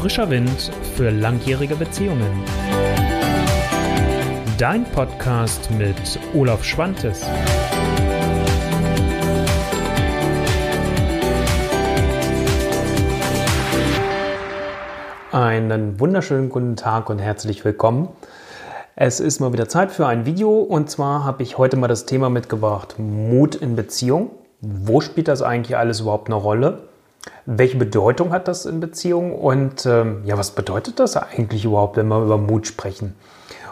Frischer Wind für langjährige Beziehungen. Dein Podcast mit Olaf Schwantes. Einen wunderschönen guten Tag und herzlich willkommen. Es ist mal wieder Zeit für ein Video und zwar habe ich heute mal das Thema mitgebracht Mut in Beziehung. Wo spielt das eigentlich alles überhaupt eine Rolle? Welche Bedeutung hat das in Beziehungen und ähm, ja, was bedeutet das eigentlich überhaupt, wenn wir über Mut sprechen?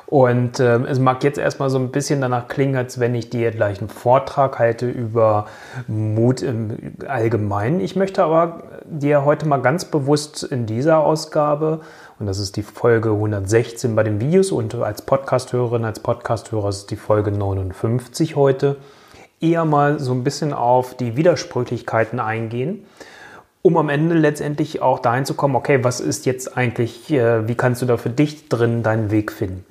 Und äh, es mag jetzt erstmal so ein bisschen danach klingen, als wenn ich dir gleich einen Vortrag halte über Mut im Allgemeinen. Ich möchte aber dir heute mal ganz bewusst in dieser Ausgabe, und das ist die Folge 116 bei den Videos und als Podcasthörerin, als Podcasthörer ist die Folge 59 heute, eher mal so ein bisschen auf die Widersprüchlichkeiten eingehen um am Ende letztendlich auch dahin zu kommen, okay, was ist jetzt eigentlich, äh, wie kannst du da für dich drin deinen Weg finden?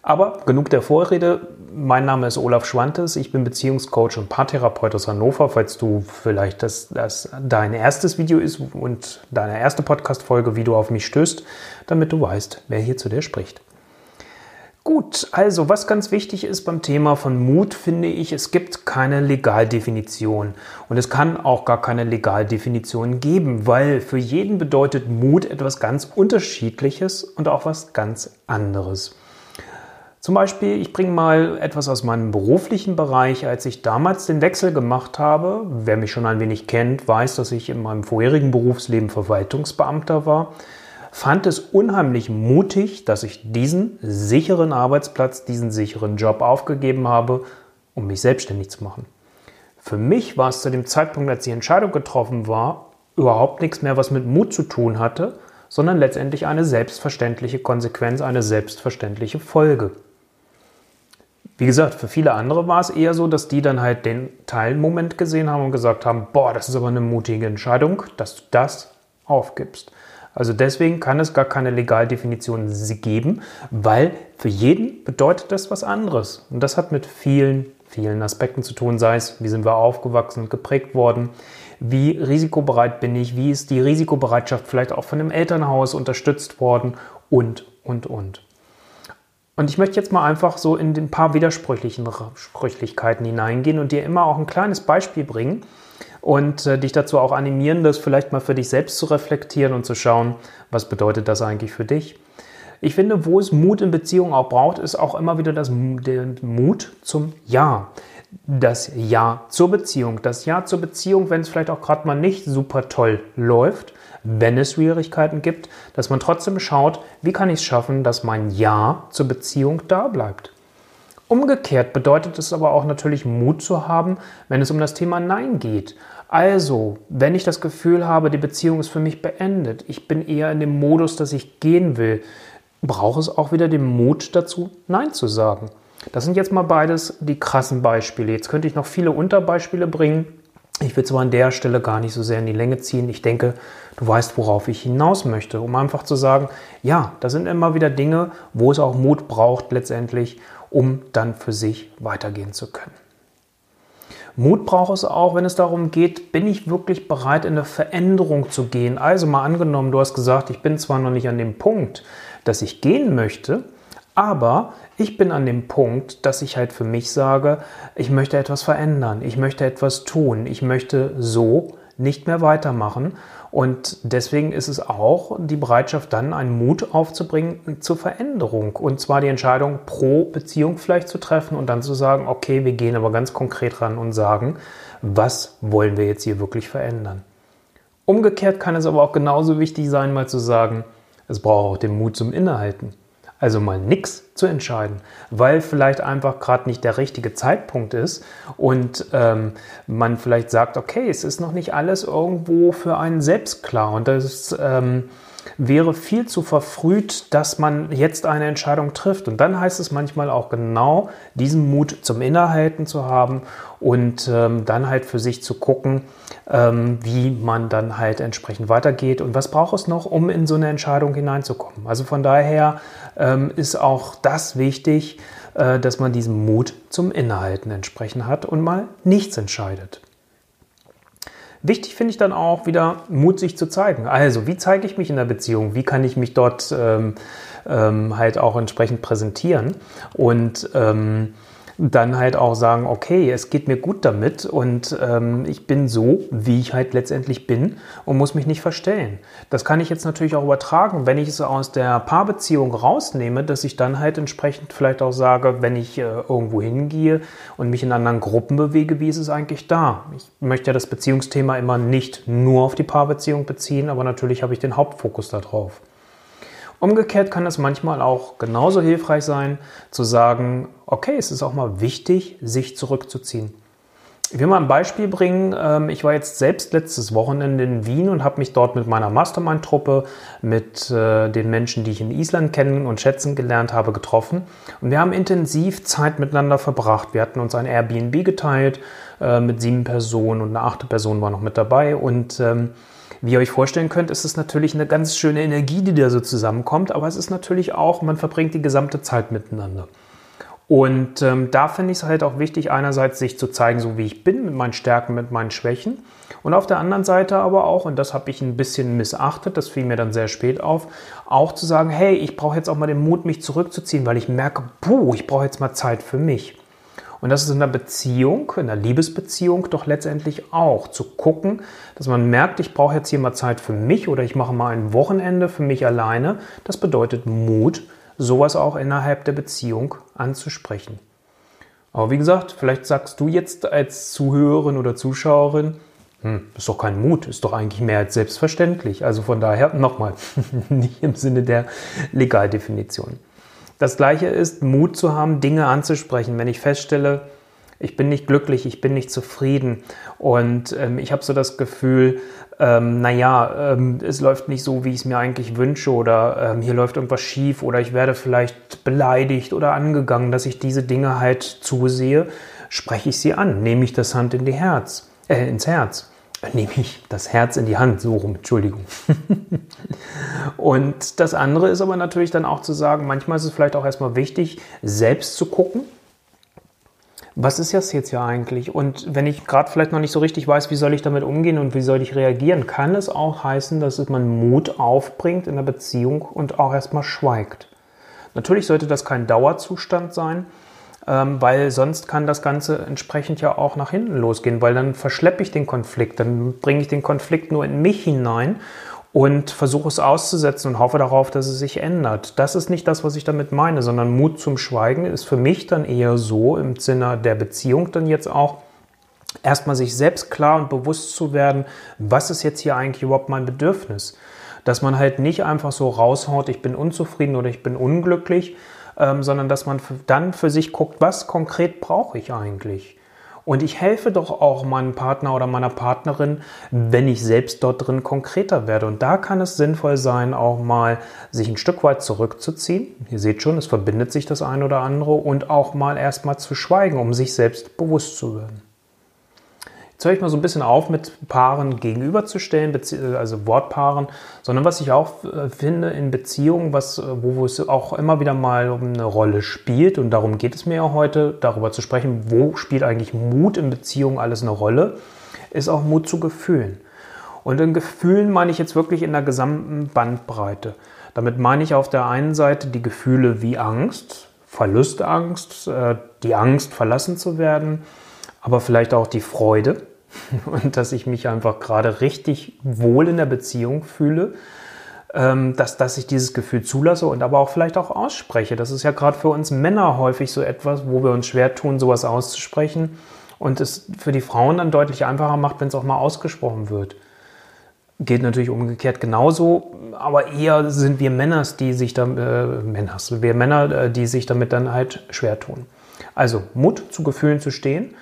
Aber genug der Vorrede. Mein Name ist Olaf Schwantes. Ich bin Beziehungscoach und Paartherapeut aus Hannover. Falls du vielleicht das, das dein erstes Video ist und deine erste Podcast-Folge, wie du auf mich stößt, damit du weißt, wer hier zu dir spricht. Gut, also was ganz wichtig ist beim Thema von Mut, finde ich, es gibt keine Legaldefinition. Und es kann auch gar keine Legaldefinition geben, weil für jeden bedeutet Mut etwas ganz Unterschiedliches und auch was ganz anderes. Zum Beispiel, ich bringe mal etwas aus meinem beruflichen Bereich. Als ich damals den Wechsel gemacht habe, wer mich schon ein wenig kennt, weiß, dass ich in meinem vorherigen Berufsleben Verwaltungsbeamter war fand es unheimlich mutig, dass ich diesen sicheren Arbeitsplatz, diesen sicheren Job aufgegeben habe, um mich selbstständig zu machen. Für mich war es zu dem Zeitpunkt, als die Entscheidung getroffen war, überhaupt nichts mehr, was mit Mut zu tun hatte, sondern letztendlich eine selbstverständliche Konsequenz, eine selbstverständliche Folge. Wie gesagt, für viele andere war es eher so, dass die dann halt den Teilmoment gesehen haben und gesagt haben, boah, das ist aber eine mutige Entscheidung, dass du das aufgibst. Also deswegen kann es gar keine Legaldefinition geben, weil für jeden bedeutet das was anderes. Und das hat mit vielen, vielen Aspekten zu tun, sei es, wie sind wir aufgewachsen und geprägt worden, wie risikobereit bin ich, wie ist die Risikobereitschaft vielleicht auch von dem Elternhaus unterstützt worden und, und, und. Und ich möchte jetzt mal einfach so in ein paar widersprüchlichen Sprüchlichkeiten hineingehen und dir immer auch ein kleines Beispiel bringen, und äh, dich dazu auch animieren, das vielleicht mal für dich selbst zu reflektieren und zu schauen, was bedeutet das eigentlich für dich. Ich finde, wo es Mut in Beziehungen auch braucht, ist auch immer wieder das, der Mut zum Ja. Das Ja zur Beziehung. Das Ja zur Beziehung, wenn es vielleicht auch gerade mal nicht super toll läuft, wenn es Schwierigkeiten gibt, dass man trotzdem schaut, wie kann ich es schaffen, dass mein Ja zur Beziehung da bleibt. Umgekehrt bedeutet es aber auch natürlich Mut zu haben, wenn es um das Thema Nein geht. Also, wenn ich das Gefühl habe, die Beziehung ist für mich beendet, ich bin eher in dem Modus, dass ich gehen will, braucht es auch wieder den Mut dazu, Nein zu sagen. Das sind jetzt mal beides die krassen Beispiele. Jetzt könnte ich noch viele Unterbeispiele bringen. Ich will zwar an der Stelle gar nicht so sehr in die Länge ziehen. Ich denke, du weißt, worauf ich hinaus möchte, um einfach zu sagen, ja, da sind immer wieder Dinge, wo es auch Mut braucht letztendlich, um dann für sich weitergehen zu können. Mut braucht es auch, wenn es darum geht, bin ich wirklich bereit, in eine Veränderung zu gehen. Also mal angenommen, du hast gesagt, ich bin zwar noch nicht an dem Punkt, dass ich gehen möchte, aber ich bin an dem Punkt, dass ich halt für mich sage, ich möchte etwas verändern, ich möchte etwas tun, ich möchte so nicht mehr weitermachen und deswegen ist es auch die Bereitschaft, dann einen Mut aufzubringen zur Veränderung. Und zwar die Entscheidung pro Beziehung vielleicht zu treffen und dann zu sagen, okay, wir gehen aber ganz konkret ran und sagen, was wollen wir jetzt hier wirklich verändern. Umgekehrt kann es aber auch genauso wichtig sein, mal zu sagen, es braucht auch den Mut zum Innehalten. Also mal nichts zu entscheiden, weil vielleicht einfach gerade nicht der richtige Zeitpunkt ist und ähm, man vielleicht sagt, okay, es ist noch nicht alles irgendwo für einen selbst klar und das ähm, wäre viel zu verfrüht, dass man jetzt eine Entscheidung trifft. Und dann heißt es manchmal auch genau, diesen Mut zum Innehalten zu haben und ähm, dann halt für sich zu gucken, ähm, wie man dann halt entsprechend weitergeht und was braucht es noch, um in so eine Entscheidung hineinzukommen. Also von daher ähm, ist auch das wichtig, äh, dass man diesen Mut zum Innehalten entsprechend hat und mal nichts entscheidet. Wichtig finde ich dann auch wieder Mut, sich zu zeigen. Also, wie zeige ich mich in der Beziehung? Wie kann ich mich dort ähm, ähm, halt auch entsprechend präsentieren? Und ähm, dann halt auch sagen, okay, es geht mir gut damit und ähm, ich bin so, wie ich halt letztendlich bin und muss mich nicht verstellen. Das kann ich jetzt natürlich auch übertragen, wenn ich es aus der Paarbeziehung rausnehme, dass ich dann halt entsprechend vielleicht auch sage, wenn ich äh, irgendwo hingehe und mich in anderen Gruppen bewege, wie ist es eigentlich da? Ich möchte ja das Beziehungsthema immer nicht nur auf die Paarbeziehung beziehen, aber natürlich habe ich den Hauptfokus darauf. Umgekehrt kann es manchmal auch genauso hilfreich sein, zu sagen, okay, es ist auch mal wichtig, sich zurückzuziehen. Ich will mal ein Beispiel bringen. Ähm, ich war jetzt selbst letztes Wochenende in Wien und habe mich dort mit meiner Mastermind-Truppe, mit äh, den Menschen, die ich in Island kennen und schätzen gelernt habe, getroffen. Und wir haben intensiv Zeit miteinander verbracht. Wir hatten uns ein Airbnb geteilt äh, mit sieben Personen und eine achte Person war noch mit dabei. Und ähm, wie ihr euch vorstellen könnt, ist es natürlich eine ganz schöne Energie, die da so zusammenkommt, aber es ist natürlich auch, man verbringt die gesamte Zeit miteinander. Und ähm, da finde ich es halt auch wichtig, einerseits sich zu zeigen, so wie ich bin, mit meinen Stärken, mit meinen Schwächen. Und auf der anderen Seite aber auch, und das habe ich ein bisschen missachtet, das fiel mir dann sehr spät auf, auch zu sagen, hey, ich brauche jetzt auch mal den Mut, mich zurückzuziehen, weil ich merke, puh, ich brauche jetzt mal Zeit für mich. Und das ist in der Beziehung, in der Liebesbeziehung doch letztendlich auch zu gucken, dass man merkt, ich brauche jetzt hier mal Zeit für mich oder ich mache mal ein Wochenende für mich alleine. Das bedeutet Mut, sowas auch innerhalb der Beziehung anzusprechen. Aber wie gesagt, vielleicht sagst du jetzt als Zuhörerin oder Zuschauerin, hm, ist doch kein Mut, ist doch eigentlich mehr als selbstverständlich. Also von daher nochmal, nicht im Sinne der Legaldefinition. Das gleiche ist, Mut zu haben, Dinge anzusprechen. Wenn ich feststelle, ich bin nicht glücklich, ich bin nicht zufrieden und ähm, ich habe so das Gefühl, ähm, naja, ähm, es läuft nicht so, wie ich es mir eigentlich wünsche oder ähm, hier läuft irgendwas schief oder ich werde vielleicht beleidigt oder angegangen, dass ich diese Dinge halt zusehe, spreche ich sie an, nehme ich das Hand in die Herz, äh, ins Herz nehme ich das Herz in die Hand, so rum, Entschuldigung. und das andere ist aber natürlich dann auch zu sagen, manchmal ist es vielleicht auch erstmal wichtig, selbst zu gucken, was ist das jetzt ja eigentlich? Und wenn ich gerade vielleicht noch nicht so richtig weiß, wie soll ich damit umgehen und wie soll ich reagieren, kann es auch heißen, dass man Mut aufbringt in der Beziehung und auch erstmal schweigt. Natürlich sollte das kein Dauerzustand sein, ähm, weil sonst kann das Ganze entsprechend ja auch nach hinten losgehen, weil dann verschleppe ich den Konflikt, dann bringe ich den Konflikt nur in mich hinein und versuche es auszusetzen und hoffe darauf, dass es sich ändert. Das ist nicht das, was ich damit meine, sondern Mut zum Schweigen ist für mich dann eher so im Sinne der Beziehung dann jetzt auch, erstmal sich selbst klar und bewusst zu werden, was ist jetzt hier eigentlich überhaupt mein Bedürfnis. Dass man halt nicht einfach so raushaut, ich bin unzufrieden oder ich bin unglücklich, ähm, sondern dass man dann für sich guckt, was konkret brauche ich eigentlich. Und ich helfe doch auch meinem Partner oder meiner Partnerin, wenn ich selbst dort drin konkreter werde. Und da kann es sinnvoll sein, auch mal sich ein Stück weit zurückzuziehen. Ihr seht schon, es verbindet sich das ein oder andere und auch mal erstmal zu schweigen, um sich selbst bewusst zu werden. Jetzt höre ich mal so ein bisschen auf, mit Paaren gegenüberzustellen, äh, also Wortpaaren, sondern was ich auch äh, finde in Beziehungen, was, äh, wo es auch immer wieder mal eine Rolle spielt, und darum geht es mir ja heute, darüber zu sprechen, wo spielt eigentlich Mut in Beziehungen alles eine Rolle, ist auch Mut zu Gefühlen. Und in Gefühlen meine ich jetzt wirklich in der gesamten Bandbreite. Damit meine ich auf der einen Seite die Gefühle wie Angst, Verlustangst, die Angst, verlassen zu werden, aber vielleicht auch die Freude und dass ich mich einfach gerade richtig wohl in der Beziehung fühle, ähm, dass, dass ich dieses Gefühl zulasse und aber auch vielleicht auch ausspreche. Das ist ja gerade für uns Männer häufig so etwas, wo wir uns schwer tun, sowas auszusprechen und es für die Frauen dann deutlich einfacher macht, wenn es auch mal ausgesprochen wird. Geht natürlich umgekehrt genauso, aber eher sind wir Männers, die sich dann, äh, Männers, wir Männer, äh, die sich damit dann halt schwer tun. Also Mut zu Gefühlen zu stehen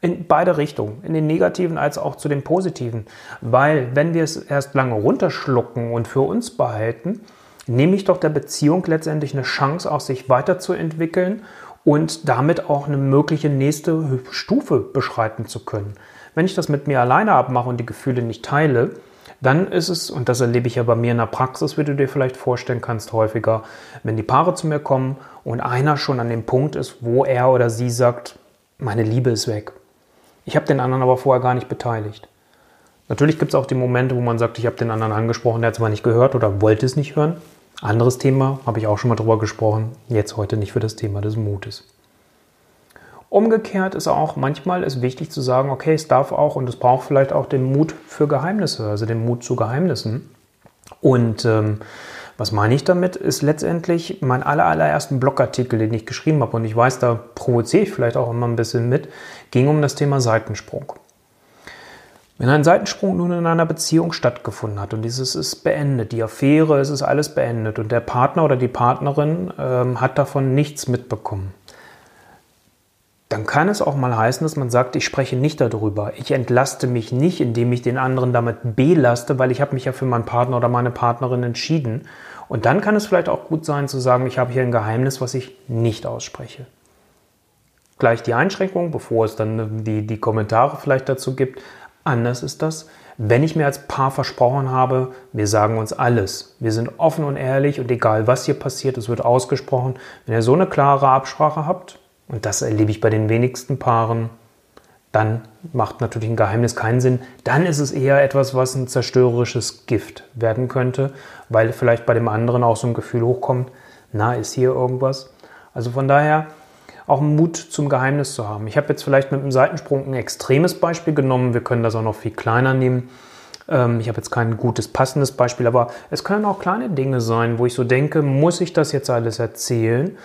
in beide Richtungen, in den negativen als auch zu den positiven. Weil wenn wir es erst lange runterschlucken und für uns behalten, nehme ich doch der Beziehung letztendlich eine Chance, auch sich weiterzuentwickeln und damit auch eine mögliche nächste Stufe beschreiten zu können. Wenn ich das mit mir alleine abmache und die Gefühle nicht teile, dann ist es, und das erlebe ich ja bei mir in der Praxis, wie du dir vielleicht vorstellen kannst, häufiger, wenn die Paare zu mir kommen und einer schon an dem Punkt ist, wo er oder sie sagt, meine Liebe ist weg. Ich habe den anderen aber vorher gar nicht beteiligt. Natürlich gibt es auch die Momente, wo man sagt, ich habe den anderen angesprochen, der hat es aber nicht gehört oder wollte es nicht hören. Anderes Thema, habe ich auch schon mal drüber gesprochen, jetzt heute nicht für das Thema des Mutes. Umgekehrt ist auch manchmal ist wichtig zu sagen, okay, es darf auch und es braucht vielleicht auch den Mut für Geheimnisse, also den Mut zu Geheimnissen. Und ähm, was meine ich damit? Ist letztendlich mein aller, allerersten Blogartikel, den ich geschrieben habe, und ich weiß, da provoziere ich vielleicht auch immer ein bisschen mit, ging um das Thema Seitensprung. Wenn ein Seitensprung nun in einer Beziehung stattgefunden hat und dieses ist beendet, die Affäre, es ist alles beendet und der Partner oder die Partnerin ähm, hat davon nichts mitbekommen, dann kann es auch mal heißen, dass man sagt, ich spreche nicht darüber. Ich entlaste mich nicht, indem ich den anderen damit belaste, weil ich habe mich ja für meinen Partner oder meine Partnerin entschieden. Und dann kann es vielleicht auch gut sein zu sagen, ich habe hier ein Geheimnis, was ich nicht ausspreche. Gleich die Einschränkung, bevor es dann die, die Kommentare vielleicht dazu gibt. Anders ist das, wenn ich mir als Paar versprochen habe, wir sagen uns alles. Wir sind offen und ehrlich und egal was hier passiert, es wird ausgesprochen. Wenn ihr so eine klare Absprache habt, und das erlebe ich bei den wenigsten Paaren, dann macht natürlich ein Geheimnis keinen Sinn. Dann ist es eher etwas, was ein zerstörerisches Gift werden könnte, weil vielleicht bei dem anderen auch so ein Gefühl hochkommt, na, ist hier irgendwas. Also von daher auch Mut zum Geheimnis zu haben. Ich habe jetzt vielleicht mit einem Seitensprung ein extremes Beispiel genommen. Wir können das auch noch viel kleiner nehmen. Ähm, ich habe jetzt kein gutes, passendes Beispiel, aber es können auch kleine Dinge sein, wo ich so denke, muss ich das jetzt alles erzählen?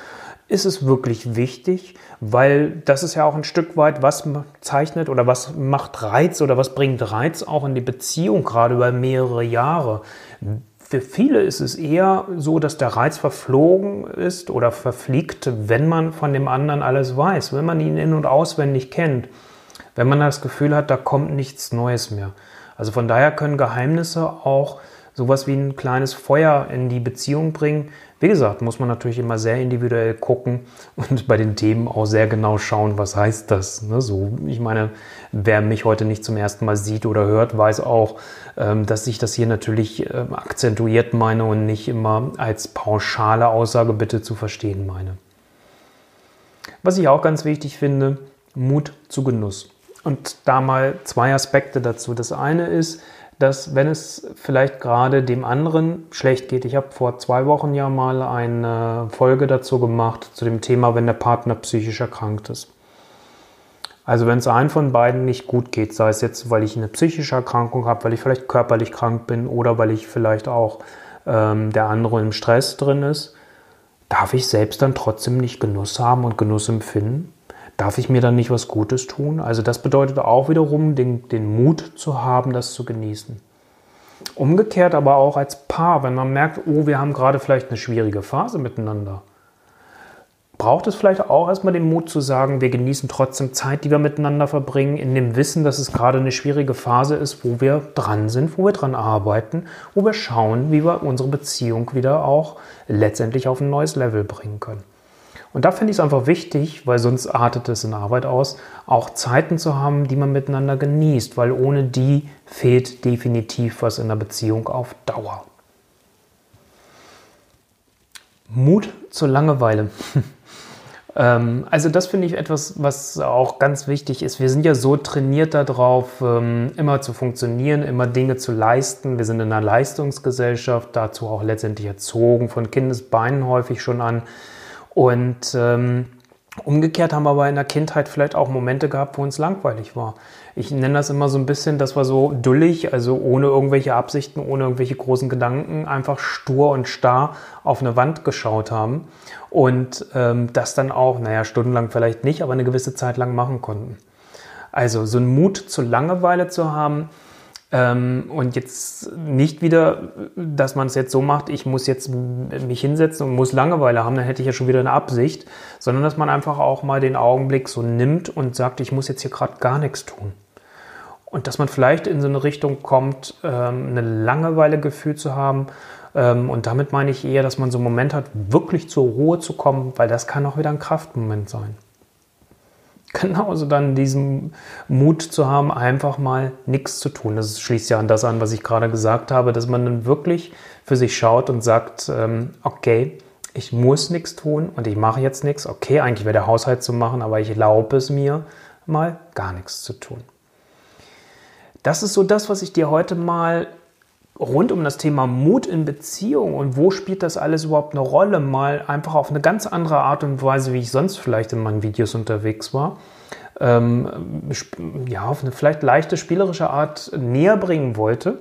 ist es wirklich wichtig, weil das ist ja auch ein Stück weit, was zeichnet oder was macht Reiz oder was bringt Reiz auch in die Beziehung, gerade über mehrere Jahre. Für viele ist es eher so, dass der Reiz verflogen ist oder verfliegt, wenn man von dem anderen alles weiß, wenn man ihn in- und auswendig kennt, wenn man das Gefühl hat, da kommt nichts Neues mehr. Also von daher können Geheimnisse auch sowas wie ein kleines Feuer in die Beziehung bringen. Wie gesagt, muss man natürlich immer sehr individuell gucken und bei den Themen auch sehr genau schauen, was heißt das. Ne? So, ich meine, wer mich heute nicht zum ersten Mal sieht oder hört, weiß auch, ähm, dass ich das hier natürlich ähm, akzentuiert meine und nicht immer als pauschale Aussage bitte zu verstehen meine. Was ich auch ganz wichtig finde, Mut zu Genuss. Und da mal zwei Aspekte dazu. Das eine ist, dass wenn es vielleicht gerade dem anderen schlecht geht, ich habe vor zwei Wochen ja mal eine Folge dazu gemacht, zu dem Thema, wenn der Partner psychisch erkrankt ist. Also wenn es einem von beiden nicht gut geht, sei es jetzt, weil ich eine psychische Erkrankung habe, weil ich vielleicht körperlich krank bin oder weil ich vielleicht auch ähm, der andere im Stress drin ist, darf ich selbst dann trotzdem nicht Genuss haben und Genuss empfinden? Darf ich mir dann nicht was Gutes tun? Also das bedeutet auch wiederum, den, den Mut zu haben, das zu genießen. Umgekehrt aber auch als Paar, wenn man merkt, oh, wir haben gerade vielleicht eine schwierige Phase miteinander, braucht es vielleicht auch erstmal den Mut zu sagen, wir genießen trotzdem Zeit, die wir miteinander verbringen, in dem Wissen, dass es gerade eine schwierige Phase ist, wo wir dran sind, wo wir dran arbeiten, wo wir schauen, wie wir unsere Beziehung wieder auch letztendlich auf ein neues Level bringen können. Und da finde ich es einfach wichtig, weil sonst artet es in Arbeit aus, auch Zeiten zu haben, die man miteinander genießt, weil ohne die fehlt definitiv was in der Beziehung auf Dauer. Mut zur Langeweile. Ähm, also das finde ich etwas, was auch ganz wichtig ist. Wir sind ja so trainiert darauf, ähm, immer zu funktionieren, immer Dinge zu leisten. Wir sind in einer Leistungsgesellschaft, dazu auch letztendlich erzogen, von Kindesbeinen häufig schon an. Und ähm, umgekehrt haben wir aber in der Kindheit vielleicht auch Momente gehabt, wo uns langweilig war. Ich nenne das immer so ein bisschen, dass wir so dullig, also ohne irgendwelche Absichten, ohne irgendwelche großen Gedanken, einfach stur und starr auf eine Wand geschaut haben und ähm, das dann auch, naja, stundenlang vielleicht nicht, aber eine gewisse Zeit lang machen konnten. Also so einen Mut zur Langeweile zu haben, ähm, und jetzt nicht wieder, dass man es jetzt so macht, ich muss jetzt mich hinsetzen und muss Langeweile haben, dann hätte ich ja schon wieder eine Absicht, sondern dass man einfach auch mal den Augenblick so nimmt und sagt, ich muss jetzt hier gerade gar nichts tun. Und dass man vielleicht in so eine Richtung kommt, ähm, eine Langeweile-Gefühl zu haben. Ähm, und damit meine ich eher, dass man so einen Moment hat, wirklich zur Ruhe zu kommen, weil das kann auch wieder ein Kraftmoment sein genauso dann diesen Mut zu haben, einfach mal nichts zu tun. Das schließt ja an das an, was ich gerade gesagt habe, dass man dann wirklich für sich schaut und sagt, ähm, okay, ich muss nichts tun und ich mache jetzt nichts. Okay, eigentlich wäre der Haushalt zu machen, aber ich erlaube es mir, mal gar nichts zu tun. das ist so das, was ich dir heute mal rund um das Thema Mut in Beziehung und wo spielt das alles überhaupt eine Rolle, mal einfach auf eine ganz andere Art und Weise, wie ich sonst vielleicht in meinen Videos unterwegs war, ähm, ja, auf eine vielleicht leichte spielerische Art näher bringen wollte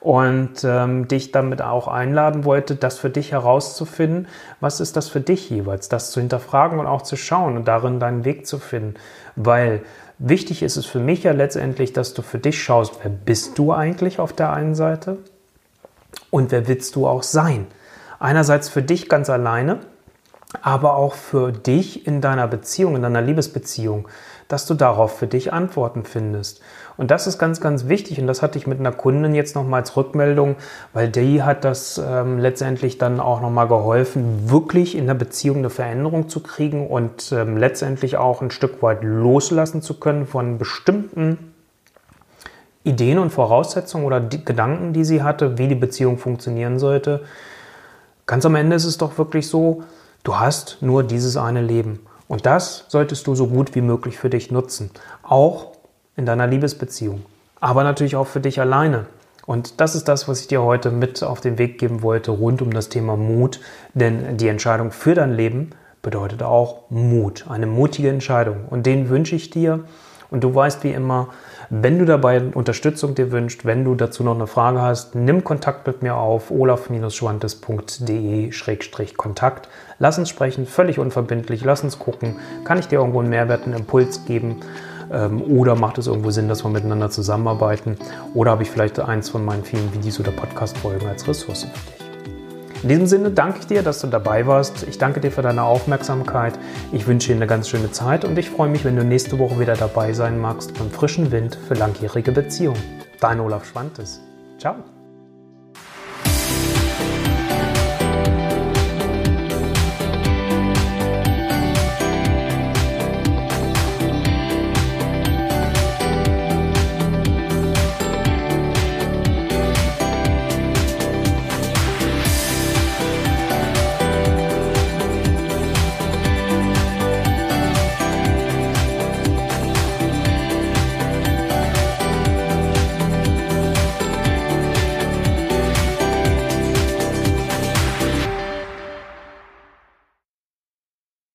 und ähm, dich damit auch einladen wollte, das für dich herauszufinden, was ist das für dich jeweils, das zu hinterfragen und auch zu schauen und darin deinen Weg zu finden, weil wichtig ist es für mich ja letztendlich, dass du für dich schaust, wer bist du eigentlich auf der einen Seite und wer willst du auch sein? Einerseits für dich ganz alleine, aber auch für dich in deiner Beziehung, in deiner Liebesbeziehung, dass du darauf für dich Antworten findest. Und das ist ganz, ganz wichtig. Und das hatte ich mit einer Kundin jetzt nochmal als Rückmeldung, weil die hat das ähm, letztendlich dann auch nochmal geholfen, wirklich in der Beziehung eine Veränderung zu kriegen und ähm, letztendlich auch ein Stück weit loslassen zu können von bestimmten Ideen und Voraussetzungen oder die Gedanken, die sie hatte, wie die Beziehung funktionieren sollte. Ganz am Ende ist es doch wirklich so, du hast nur dieses eine Leben. Und das solltest du so gut wie möglich für dich nutzen. Auch in deiner Liebesbeziehung. Aber natürlich auch für dich alleine. Und das ist das, was ich dir heute mit auf den Weg geben wollte rund um das Thema Mut. Denn die Entscheidung für dein Leben bedeutet auch Mut. Eine mutige Entscheidung. Und den wünsche ich dir. Und du weißt wie immer, wenn du dabei Unterstützung dir wünschst, wenn du dazu noch eine Frage hast, nimm Kontakt mit mir auf olaf-schwantes.de-kontakt. Lass uns sprechen, völlig unverbindlich, lass uns gucken, kann ich dir irgendwo einen Mehrwert, einen Impuls geben ähm, oder macht es irgendwo Sinn, dass wir miteinander zusammenarbeiten oder habe ich vielleicht eins von meinen vielen Videos oder Podcast-Folgen als Ressource für dich. In diesem Sinne danke ich dir, dass du dabei warst. Ich danke dir für deine Aufmerksamkeit. Ich wünsche dir eine ganz schöne Zeit und ich freue mich, wenn du nächste Woche wieder dabei sein magst beim frischen Wind für langjährige Beziehungen. Dein Olaf Schwantes. Ciao.